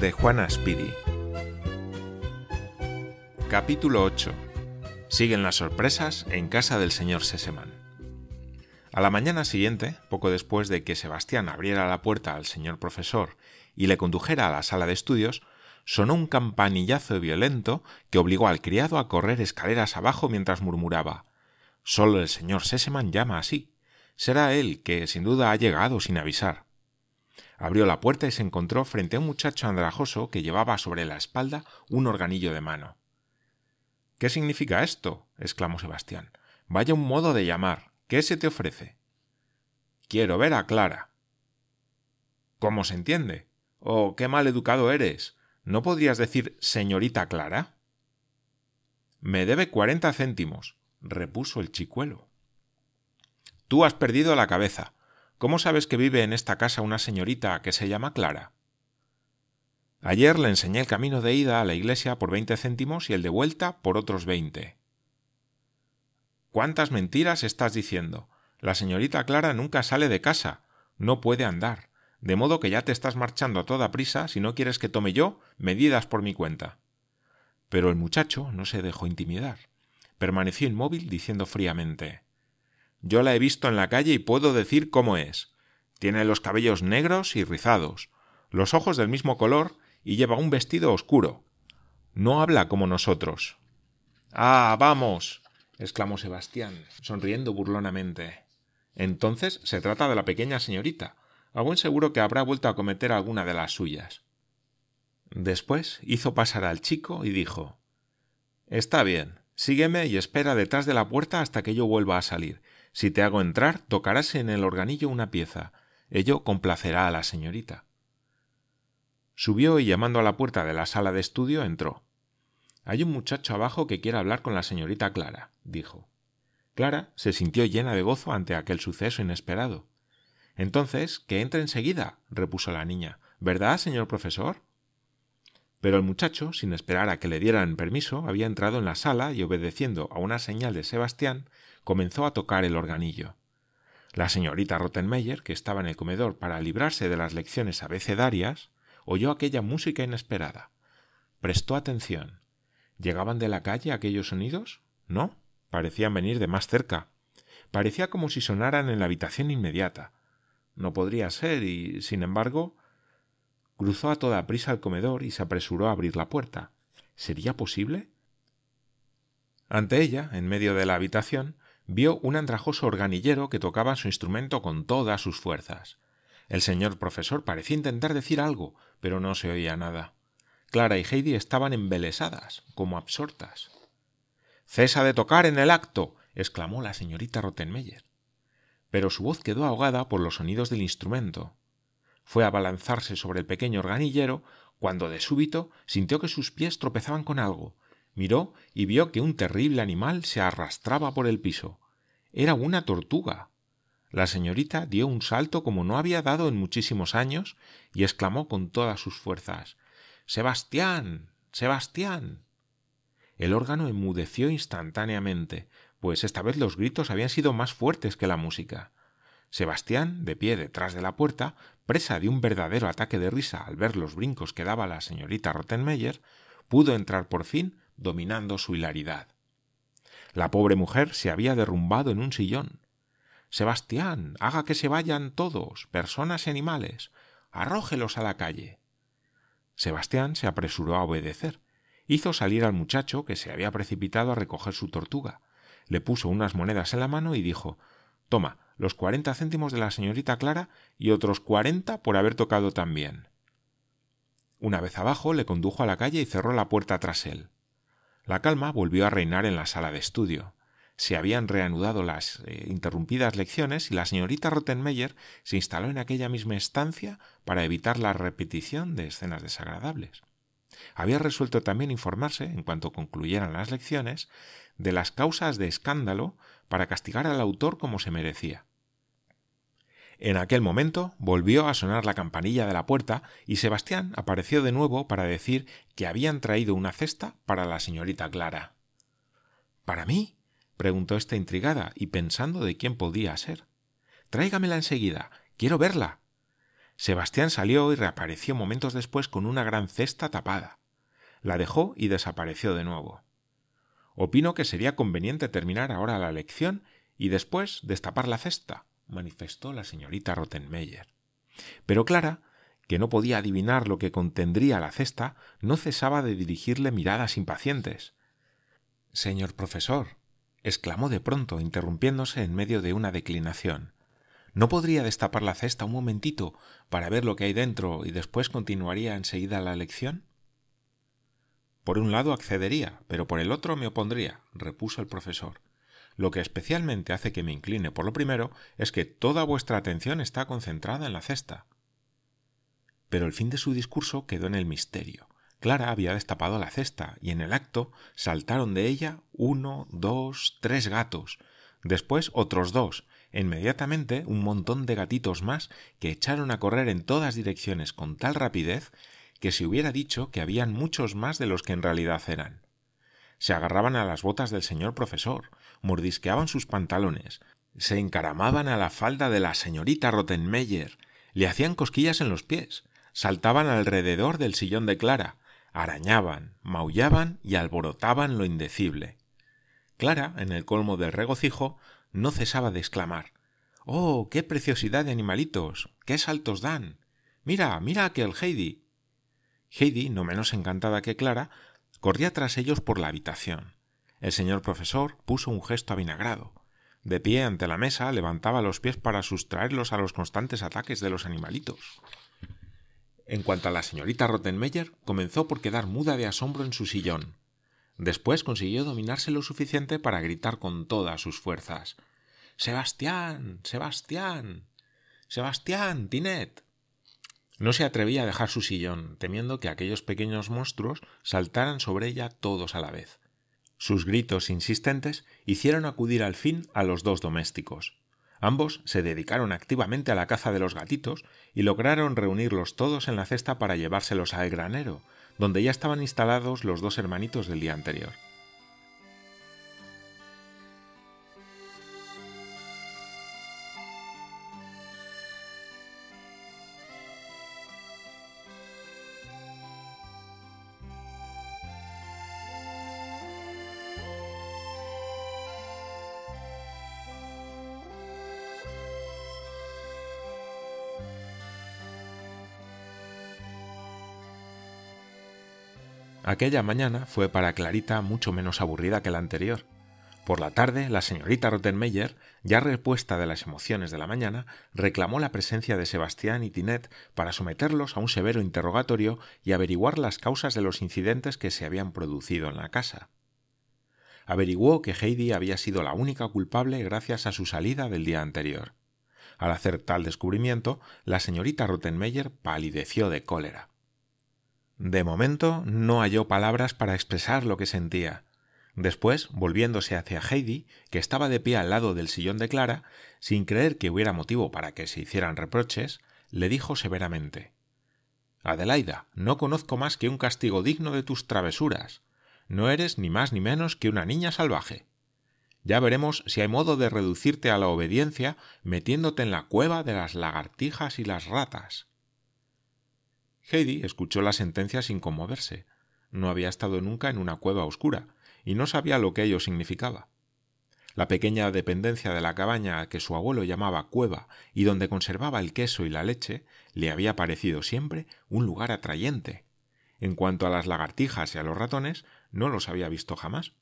De Juana Spiri. Capítulo 8. Siguen las sorpresas en casa del señor Sesemann. A la mañana siguiente, poco después de que Sebastián abriera la puerta al señor profesor y le condujera a la sala de estudios, sonó un campanillazo violento que obligó al criado a correr escaleras abajo mientras murmuraba Solo el señor Sesemann llama así. Será él que sin duda ha llegado sin avisar. Abrió la puerta y se encontró frente a un muchacho andrajoso que llevaba sobre la espalda un organillo de mano. ¿Qué significa esto? exclamó Sebastián. Vaya un modo de llamar. ¿Qué se te ofrece? Quiero ver a Clara. ¿Cómo se entiende? Oh, qué mal educado eres. ¿No podrías decir señorita Clara? Me debe cuarenta céntimos, repuso el chicuelo. Tú has perdido la cabeza. ¿Cómo sabes que vive en esta casa una señorita que se llama Clara? Ayer le enseñé el camino de ida a la iglesia por veinte céntimos y el de vuelta por otros veinte. ¿Cuántas mentiras estás diciendo? La señorita Clara nunca sale de casa, no puede andar, de modo que ya te estás marchando a toda prisa si no quieres que tome yo medidas por mi cuenta. Pero el muchacho no se dejó intimidar. Permaneció inmóvil diciendo fríamente Yo la he visto en la calle y puedo decir cómo es. Tiene los cabellos negros y rizados, los ojos del mismo color y lleva un vestido oscuro. No habla como nosotros. Ah, vamos. Exclamó Sebastián, sonriendo burlonamente. Entonces se trata de la pequeña señorita. A buen seguro que habrá vuelto a cometer alguna de las suyas. Después hizo pasar al chico y dijo Está bien, sígueme y espera detrás de la puerta hasta que yo vuelva a salir. Si te hago entrar, tocarás en el organillo una pieza. Ello complacerá a la señorita. Subió y llamando a la puerta de la sala de estudio entró. Hay un muchacho abajo que quiere hablar con la señorita Clara, dijo. Clara se sintió llena de gozo ante aquel suceso inesperado. Entonces, que entre enseguida, repuso la niña. ¿Verdad, señor profesor? Pero el muchacho, sin esperar a que le dieran permiso, había entrado en la sala y, obedeciendo a una señal de Sebastián, comenzó a tocar el organillo. La señorita Rottenmeier, que estaba en el comedor para librarse de las lecciones abecedarias, oyó aquella música inesperada. Prestó atención. ¿Llegaban de la calle aquellos sonidos? No, parecían venir de más cerca. Parecía como si sonaran en la habitación inmediata. No podría ser, y, sin embargo, cruzó a toda prisa el comedor y se apresuró a abrir la puerta. ¿Sería posible? Ante ella, en medio de la habitación, vio un andrajoso organillero que tocaba su instrumento con todas sus fuerzas. El señor profesor parecía intentar decir algo, pero no se oía nada. Clara y Heidi estaban embelesadas, como absortas. Cesa de tocar en el acto. exclamó la señorita Rottenmeier. Pero su voz quedó ahogada por los sonidos del instrumento. Fue a balanzarse sobre el pequeño organillero, cuando de súbito sintió que sus pies tropezaban con algo. Miró y vio que un terrible animal se arrastraba por el piso. Era una tortuga. La señorita dio un salto como no había dado en muchísimos años y exclamó con todas sus fuerzas Sebastián. Sebastián. El órgano enmudeció instantáneamente, pues esta vez los gritos habían sido más fuertes que la música. Sebastián, de pie detrás de la puerta, presa de un verdadero ataque de risa al ver los brincos que daba la señorita Rottenmeier, pudo entrar por fin dominando su hilaridad. La pobre mujer se había derrumbado en un sillón, Sebastián, haga que se vayan todos, personas y animales. Arrójelos a la calle. Sebastián se apresuró a obedecer. Hizo salir al muchacho que se había precipitado a recoger su tortuga. Le puso unas monedas en la mano y dijo Toma, los cuarenta céntimos de la señorita Clara y otros cuarenta por haber tocado también. Una vez abajo le condujo a la calle y cerró la puerta tras él. La calma volvió a reinar en la sala de estudio se habían reanudado las eh, interrumpidas lecciones y la señorita Rottenmeier se instaló en aquella misma estancia para evitar la repetición de escenas desagradables. Había resuelto también informarse, en cuanto concluyeran las lecciones, de las causas de escándalo para castigar al autor como se merecía. En aquel momento volvió a sonar la campanilla de la puerta y Sebastián apareció de nuevo para decir que habían traído una cesta para la señorita Clara. ¿Para mí? Preguntó esta intrigada y pensando de quién podía ser. Tráigamela enseguida. Quiero verla. Sebastián salió y reapareció momentos después con una gran cesta tapada. La dejó y desapareció de nuevo. Opino que sería conveniente terminar ahora la lección y después destapar la cesta, manifestó la señorita Rottenmeier. Pero Clara, que no podía adivinar lo que contendría la cesta, no cesaba de dirigirle miradas impacientes. Señor profesor, exclamó de pronto, interrumpiéndose en medio de una declinación. ¿No podría destapar la cesta un momentito para ver lo que hay dentro y después continuaría enseguida la lección? Por un lado accedería, pero por el otro me opondría, repuso el profesor. Lo que especialmente hace que me incline por lo primero es que toda vuestra atención está concentrada en la cesta. Pero el fin de su discurso quedó en el misterio. Clara había destapado la cesta y en el acto saltaron de ella uno, dos, tres gatos, después otros dos, inmediatamente un montón de gatitos más que echaron a correr en todas direcciones con tal rapidez que se hubiera dicho que habían muchos más de los que en realidad eran. Se agarraban a las botas del señor profesor, mordisqueaban sus pantalones, se encaramaban a la falda de la señorita Rottenmeier, le hacían cosquillas en los pies, saltaban alrededor del sillón de Clara, arañaban, maullaban y alborotaban lo indecible. Clara, en el colmo del regocijo, no cesaba de exclamar Oh, qué preciosidad de animalitos. qué saltos dan. Mira, mira aquel Heidi. Heidi, no menos encantada que Clara, corría tras ellos por la habitación. El señor profesor puso un gesto avinagrado. De pie ante la mesa levantaba los pies para sustraerlos a los constantes ataques de los animalitos. En cuanto a la señorita Rottenmeier, comenzó por quedar muda de asombro en su sillón. Después consiguió dominarse lo suficiente para gritar con todas sus fuerzas. Sebastián. Sebastián. Sebastián. Tinet. No se atrevía a dejar su sillón, temiendo que aquellos pequeños monstruos saltaran sobre ella todos a la vez. Sus gritos insistentes hicieron acudir al fin a los dos domésticos. Ambos se dedicaron activamente a la caza de los gatitos y lograron reunirlos todos en la cesta para llevárselos al granero, donde ya estaban instalados los dos hermanitos del día anterior. Aquella mañana fue para Clarita mucho menos aburrida que la anterior. Por la tarde, la señorita Rottenmeier, ya repuesta de las emociones de la mañana, reclamó la presencia de Sebastián y Tinet para someterlos a un severo interrogatorio y averiguar las causas de los incidentes que se habían producido en la casa. Averiguó que Heidi había sido la única culpable gracias a su salida del día anterior. Al hacer tal descubrimiento, la señorita Rottenmeier palideció de cólera. De momento no halló palabras para expresar lo que sentía. Después, volviéndose hacia Heidi, que estaba de pie al lado del sillón de Clara, sin creer que hubiera motivo para que se hicieran reproches, le dijo severamente Adelaida, no conozco más que un castigo digno de tus travesuras. No eres ni más ni menos que una niña salvaje. Ya veremos si hay modo de reducirte a la obediencia metiéndote en la cueva de las lagartijas y las ratas. Heidi escuchó la sentencia sin conmoverse. No había estado nunca en una cueva oscura, y no sabía lo que ello significaba. La pequeña dependencia de la cabaña que su abuelo llamaba cueva y donde conservaba el queso y la leche le había parecido siempre un lugar atrayente. En cuanto a las lagartijas y a los ratones, no los había visto jamás.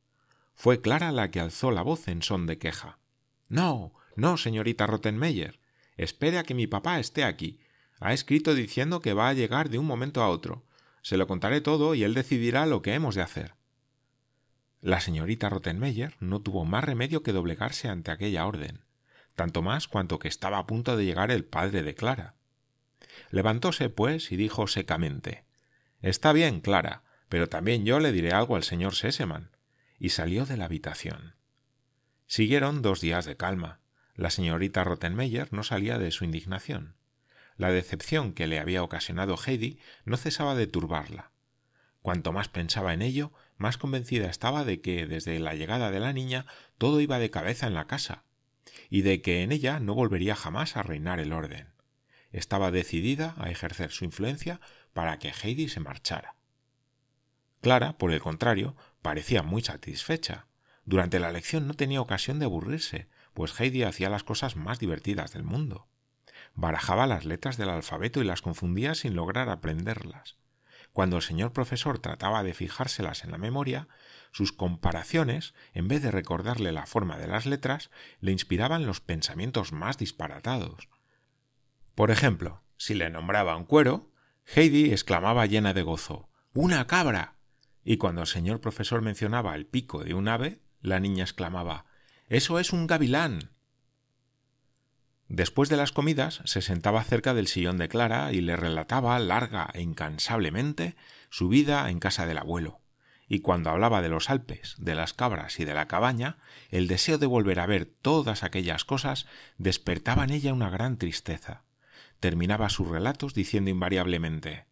Fue Clara la que alzó la voz en son de queja. No, no, señorita Rottenmeier. Espere a que mi papá esté aquí ha escrito diciendo que va a llegar de un momento a otro. Se lo contaré todo y él decidirá lo que hemos de hacer. La señorita Rottenmeier no tuvo más remedio que doblegarse ante aquella orden, tanto más cuanto que estaba a punto de llegar el padre de Clara. Levantóse, pues, y dijo secamente Está bien, Clara, pero también yo le diré algo al señor Seseman. y salió de la habitación. Siguieron dos días de calma, La señorita Rottenmeier no salía de su indignación. La decepción que le había ocasionado Heidi no cesaba de turbarla. Cuanto más pensaba en ello, más convencida estaba de que desde la llegada de la niña todo iba de cabeza en la casa, y de que en ella no volvería jamás a reinar el orden. Estaba decidida a ejercer su influencia para que Heidi se marchara. Clara, por el contrario, parecía muy satisfecha. Durante la lección no tenía ocasión de aburrirse, pues Heidi hacía las cosas más divertidas del mundo. Barajaba las letras del alfabeto y las confundía sin lograr aprenderlas. Cuando el señor profesor trataba de fijárselas en la memoria, sus comparaciones, en vez de recordarle la forma de las letras, le inspiraban los pensamientos más disparatados. Por ejemplo, si le nombraba un cuero, Heidi exclamaba llena de gozo ¡Una cabra! Y cuando el señor profesor mencionaba el pico de un ave, la niña exclamaba Eso es un gavilán. Después de las comidas se sentaba cerca del sillón de Clara y le relataba larga e incansablemente su vida en casa del abuelo. Y cuando hablaba de los Alpes, de las cabras y de la cabaña, el deseo de volver a ver todas aquellas cosas despertaba en ella una gran tristeza. Terminaba sus relatos diciendo invariablemente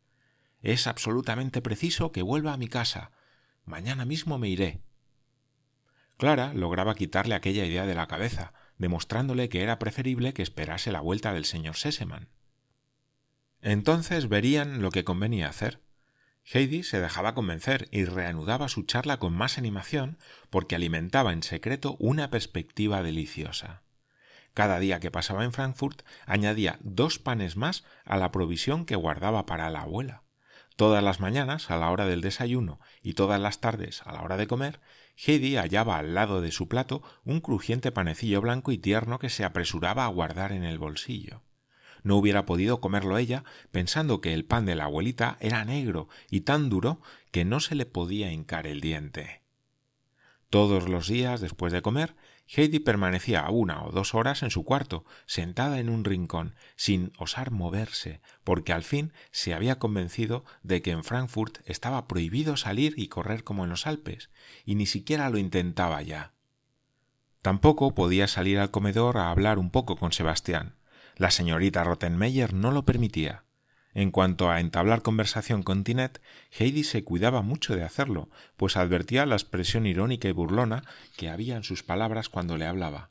Es absolutamente preciso que vuelva a mi casa. Mañana mismo me iré. Clara lograba quitarle aquella idea de la cabeza, demostrándole que era preferible que esperase la vuelta del señor Sesemann. Entonces verían lo que convenía hacer. Heidi se dejaba convencer y reanudaba su charla con más animación porque alimentaba en secreto una perspectiva deliciosa. Cada día que pasaba en Frankfurt añadía dos panes más a la provisión que guardaba para la abuela. Todas las mañanas, a la hora del desayuno, y todas las tardes, a la hora de comer, Heidi hallaba al lado de su plato un crujiente panecillo blanco y tierno que se apresuraba a guardar en el bolsillo. No hubiera podido comerlo ella, pensando que el pan de la abuelita era negro y tan duro que no se le podía hincar el diente. Todos los días, después de comer, Heidi permanecía una o dos horas en su cuarto, sentada en un rincón, sin osar moverse, porque al fin se había convencido de que en Frankfurt estaba prohibido salir y correr como en los Alpes, y ni siquiera lo intentaba ya. Tampoco podía salir al comedor a hablar un poco con Sebastián. La señorita Rottenmeier no lo permitía. En cuanto a entablar conversación con Tinet, Heidi se cuidaba mucho de hacerlo, pues advertía la expresión irónica y burlona que había en sus palabras cuando le hablaba.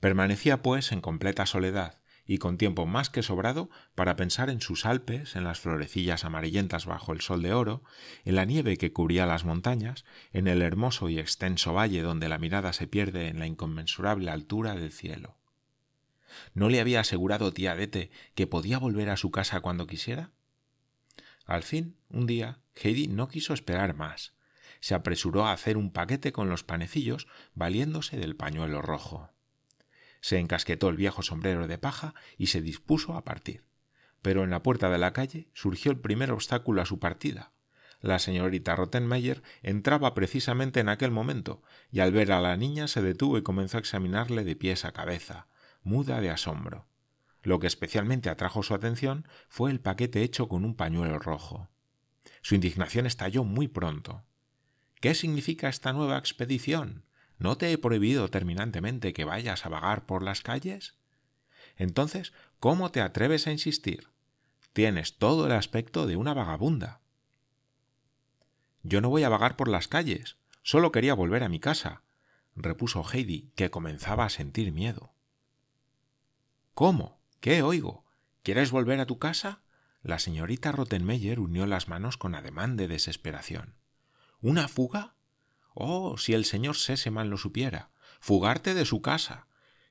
Permanecía, pues, en completa soledad, y con tiempo más que sobrado para pensar en sus Alpes, en las florecillas amarillentas bajo el sol de oro, en la nieve que cubría las montañas, en el hermoso y extenso valle donde la mirada se pierde en la inconmensurable altura del cielo. ¿No le había asegurado tía Dete que podía volver a su casa cuando quisiera? Al fin, un día, Heidi no quiso esperar más. Se apresuró a hacer un paquete con los panecillos valiéndose del pañuelo rojo. Se encasquetó el viejo sombrero de paja y se dispuso a partir. Pero en la puerta de la calle surgió el primer obstáculo a su partida. La señorita Rottenmeier entraba precisamente en aquel momento, y al ver a la niña se detuvo y comenzó a examinarle de pies a cabeza, muda de asombro. Lo que especialmente atrajo su atención fue el paquete hecho con un pañuelo rojo. Su indignación estalló muy pronto. ¿Qué significa esta nueva expedición? ¿No te he prohibido terminantemente que vayas a vagar por las calles? Entonces, ¿cómo te atreves a insistir? Tienes todo el aspecto de una vagabunda. Yo no voy a vagar por las calles, solo quería volver a mi casa, repuso Heidi, que comenzaba a sentir miedo. ¿Cómo? ¿Qué oigo? ¿Quieres volver a tu casa? La señorita Rottenmeier unió las manos con ademán de desesperación. ¿Una fuga? Oh, si el señor Sesemann lo supiera. Fugarte de su casa.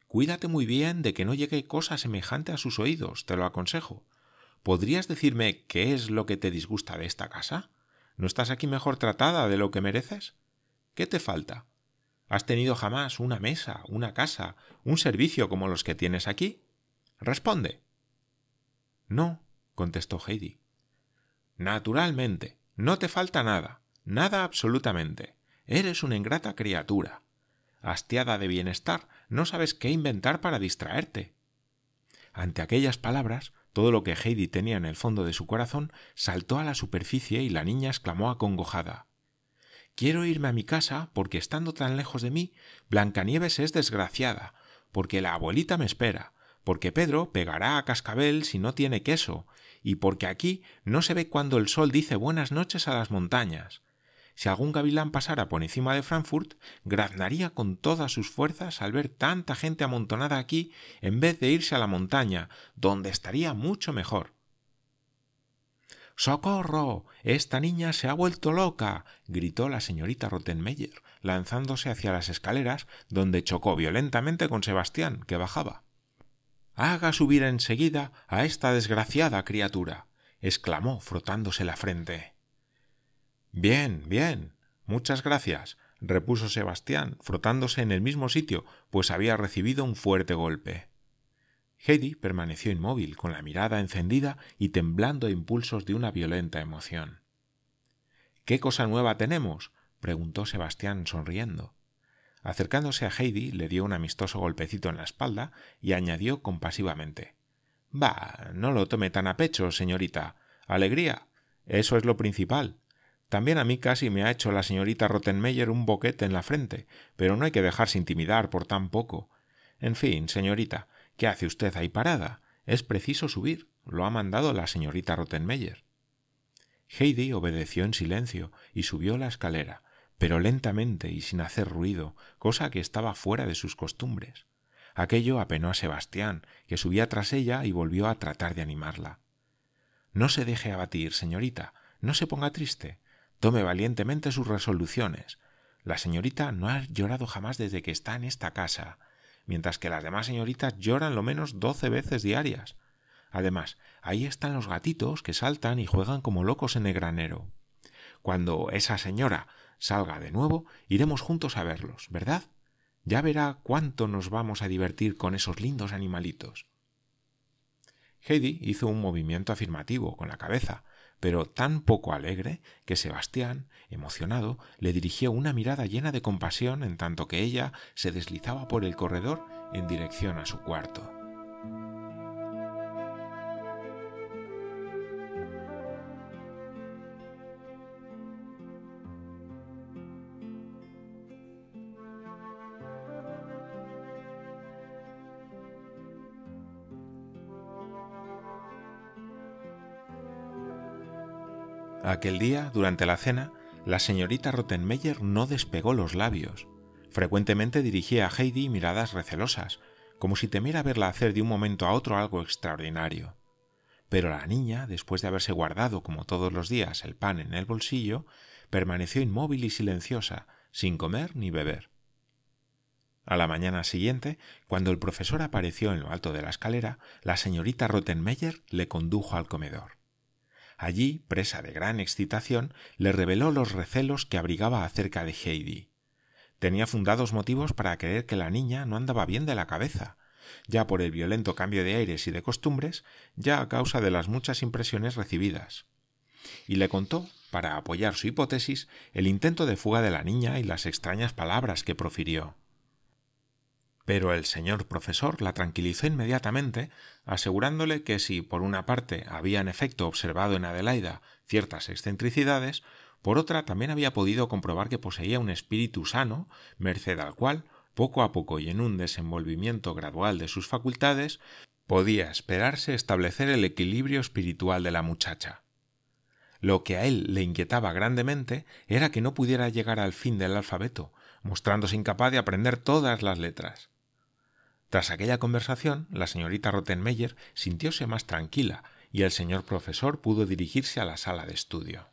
Cuídate muy bien de que no llegue cosa semejante a sus oídos, te lo aconsejo. ¿Podrías decirme qué es lo que te disgusta de esta casa? ¿No estás aquí mejor tratada de lo que mereces? ¿Qué te falta? ¿Has tenido jamás una mesa, una casa, un servicio como los que tienes aquí? Responde. No, contestó Heidi. Naturalmente, no te falta nada, nada absolutamente. Eres una ingrata criatura. Hastiada de bienestar, no sabes qué inventar para distraerte. Ante aquellas palabras, todo lo que Heidi tenía en el fondo de su corazón saltó a la superficie y la niña exclamó acongojada Quiero irme a mi casa porque estando tan lejos de mí, Blancanieves es desgraciada, porque la abuelita me espera, porque Pedro pegará a cascabel si no tiene queso, y porque aquí no se ve cuando el sol dice buenas noches a las montañas. Si algún gavilán pasara por encima de Frankfurt, graznaría con todas sus fuerzas al ver tanta gente amontonada aquí en vez de irse a la montaña, donde estaría mucho mejor. ¡Socorro! Esta niña se ha vuelto loca. gritó la señorita Rottenmeier, lanzándose hacia las escaleras, donde chocó violentamente con Sebastián, que bajaba. Haga subir enseguida a esta desgraciada criatura. exclamó frotándose la frente. Bien, bien. Muchas gracias. repuso Sebastián, frotándose en el mismo sitio, pues había recibido un fuerte golpe. Heidi permaneció inmóvil, con la mirada encendida y temblando a impulsos de una violenta emoción. ¿Qué cosa nueva tenemos? preguntó Sebastián sonriendo. Acercándose a Heidi, le dio un amistoso golpecito en la espalda y añadió compasivamente Bah, no lo tome tan a pecho, señorita. Alegría. Eso es lo principal. También a mí casi me ha hecho la señorita Rottenmeier un boquete en la frente, pero no hay que dejarse intimidar por tan poco. En fin, señorita, ¿qué hace usted ahí parada? Es preciso subir. Lo ha mandado la señorita Rottenmeier. Heidi obedeció en silencio y subió la escalera, pero lentamente y sin hacer ruido, cosa que estaba fuera de sus costumbres. Aquello apenó a Sebastián, que subía tras ella y volvió a tratar de animarla. No se deje abatir, señorita, no se ponga triste, tome valientemente sus resoluciones. La señorita no ha llorado jamás desde que está en esta casa, mientras que las demás señoritas lloran lo menos doce veces diarias. Además, ahí están los gatitos que saltan y juegan como locos en el granero. Cuando esa señora salga de nuevo, iremos juntos a verlos, ¿verdad? Ya verá cuánto nos vamos a divertir con esos lindos animalitos. Heidi hizo un movimiento afirmativo con la cabeza, pero tan poco alegre que Sebastián, emocionado, le dirigió una mirada llena de compasión en tanto que ella se deslizaba por el corredor en dirección a su cuarto. Aquel día, durante la cena, la señorita Rottenmeier no despegó los labios. Frecuentemente dirigía a Heidi miradas recelosas, como si temiera verla hacer de un momento a otro algo extraordinario. Pero la niña, después de haberse guardado, como todos los días, el pan en el bolsillo, permaneció inmóvil y silenciosa, sin comer ni beber. A la mañana siguiente, cuando el profesor apareció en lo alto de la escalera, la señorita Rottenmeier le condujo al comedor. Allí, presa de gran excitación, le reveló los recelos que abrigaba acerca de Heidi. Tenía fundados motivos para creer que la niña no andaba bien de la cabeza, ya por el violento cambio de aires y de costumbres, ya a causa de las muchas impresiones recibidas. Y le contó, para apoyar su hipótesis, el intento de fuga de la niña y las extrañas palabras que profirió. Pero el señor profesor la tranquilizó inmediatamente, asegurándole que si por una parte había en efecto observado en Adelaida ciertas excentricidades, por otra también había podido comprobar que poseía un espíritu sano, merced al cual, poco a poco y en un desenvolvimiento gradual de sus facultades, podía esperarse establecer el equilibrio espiritual de la muchacha. Lo que a él le inquietaba grandemente era que no pudiera llegar al fin del alfabeto, mostrándose incapaz de aprender todas las letras. Tras aquella conversación, la señorita Rottenmeier sintióse más tranquila y el señor profesor pudo dirigirse a la sala de estudio.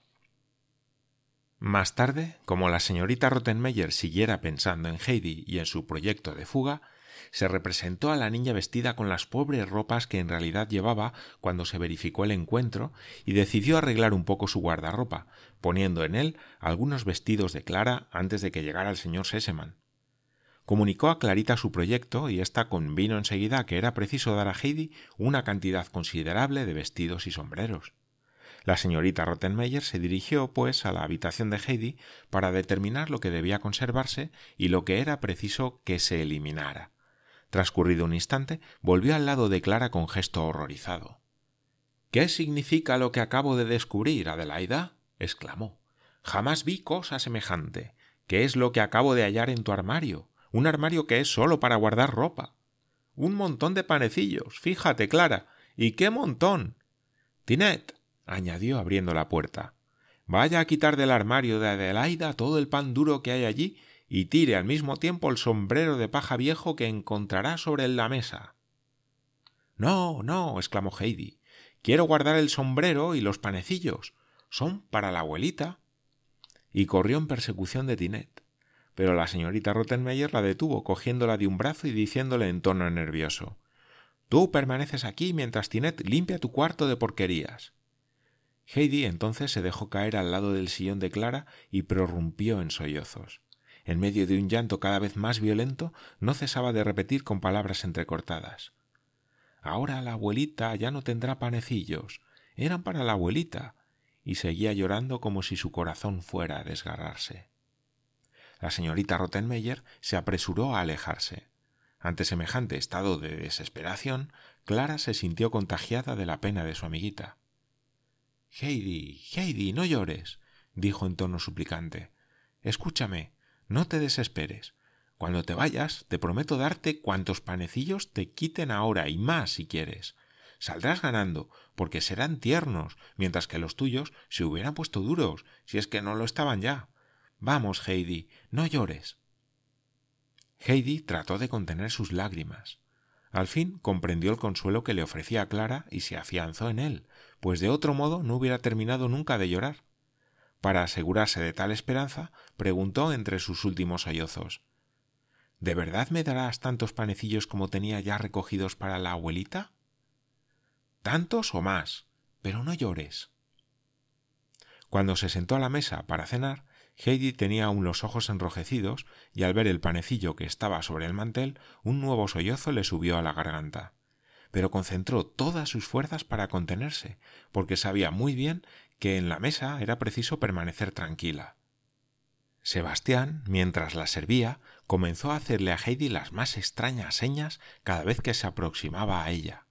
Más tarde, como la señorita Rottenmeier siguiera pensando en Heidi y en su proyecto de fuga, se representó a la niña vestida con las pobres ropas que en realidad llevaba cuando se verificó el encuentro y decidió arreglar un poco su guardarropa, poniendo en él algunos vestidos de Clara antes de que llegara el señor Sesemann comunicó a Clarita su proyecto y ésta convino enseguida que era preciso dar a Heidi una cantidad considerable de vestidos y sombreros. La señorita Rottenmeier se dirigió, pues, a la habitación de Heidi para determinar lo que debía conservarse y lo que era preciso que se eliminara. Transcurrido un instante, volvió al lado de Clara con gesto horrorizado. ¿Qué significa lo que acabo de descubrir, Adelaida? exclamó. Jamás vi cosa semejante. ¿Qué es lo que acabo de hallar en tu armario? Un armario que es solo para guardar ropa. Un montón de panecillos. Fíjate, Clara. ¿Y qué montón? Tinet, añadió abriendo la puerta. Vaya a quitar del armario de Adelaida todo el pan duro que hay allí y tire al mismo tiempo el sombrero de paja viejo que encontrará sobre la mesa. No, no, exclamó Heidi. Quiero guardar el sombrero y los panecillos. Son para la abuelita. Y corrió en persecución de Tinet. Pero la señorita Rottenmeier la detuvo, cogiéndola de un brazo y diciéndole en tono nervioso Tú permaneces aquí mientras Tinet limpia tu cuarto de porquerías. Heidi entonces se dejó caer al lado del sillón de Clara y prorrumpió en sollozos. En medio de un llanto cada vez más violento, no cesaba de repetir con palabras entrecortadas. Ahora la abuelita ya no tendrá panecillos. Eran para la abuelita. Y seguía llorando como si su corazón fuera a desgarrarse. La señorita Rottenmeier se apresuró a alejarse. Ante semejante estado de desesperación, Clara se sintió contagiada de la pena de su amiguita. Heidi, Heidi, no llores, dijo en tono suplicante. Escúchame, no te desesperes. Cuando te vayas, te prometo darte cuantos panecillos te quiten ahora y más si quieres. Saldrás ganando, porque serán tiernos, mientras que los tuyos se hubieran puesto duros, si es que no lo estaban ya. Vamos, Heidi, no llores. Heidi trató de contener sus lágrimas. Al fin comprendió el consuelo que le ofrecía Clara y se afianzó en él, pues de otro modo no hubiera terminado nunca de llorar. Para asegurarse de tal esperanza, preguntó entre sus últimos sollozos ¿De verdad me darás tantos panecillos como tenía ya recogidos para la abuelita? Tantos o más, pero no llores. Cuando se sentó a la mesa para cenar, Heidi tenía aún los ojos enrojecidos y al ver el panecillo que estaba sobre el mantel, un nuevo sollozo le subió a la garganta. Pero concentró todas sus fuerzas para contenerse, porque sabía muy bien que en la mesa era preciso permanecer tranquila. Sebastián, mientras la servía, comenzó a hacerle a Heidi las más extrañas señas cada vez que se aproximaba a ella.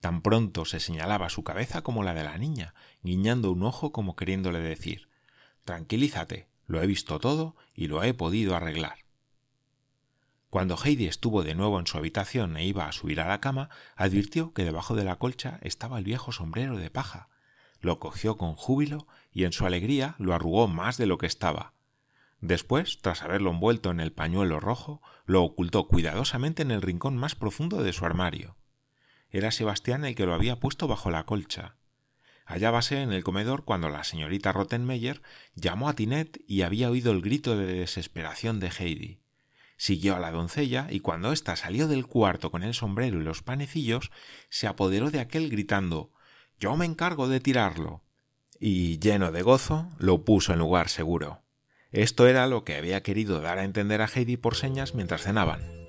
Tan pronto se señalaba su cabeza como la de la niña, guiñando un ojo como queriéndole decir Tranquilízate, lo he visto todo y lo he podido arreglar. Cuando Heidi estuvo de nuevo en su habitación e iba a subir a la cama, advirtió que debajo de la colcha estaba el viejo sombrero de paja. Lo cogió con júbilo y en su alegría lo arrugó más de lo que estaba. Después, tras haberlo envuelto en el pañuelo rojo, lo ocultó cuidadosamente en el rincón más profundo de su armario. Era Sebastián el que lo había puesto bajo la colcha. Hallábase en el comedor cuando la señorita Rottenmeier llamó a Tinet y había oído el grito de desesperación de Heidi. Siguió a la doncella y cuando ésta salió del cuarto con el sombrero y los panecillos, se apoderó de aquel gritando Yo me encargo de tirarlo. y, lleno de gozo, lo puso en lugar seguro. Esto era lo que había querido dar a entender a Heidi por señas mientras cenaban.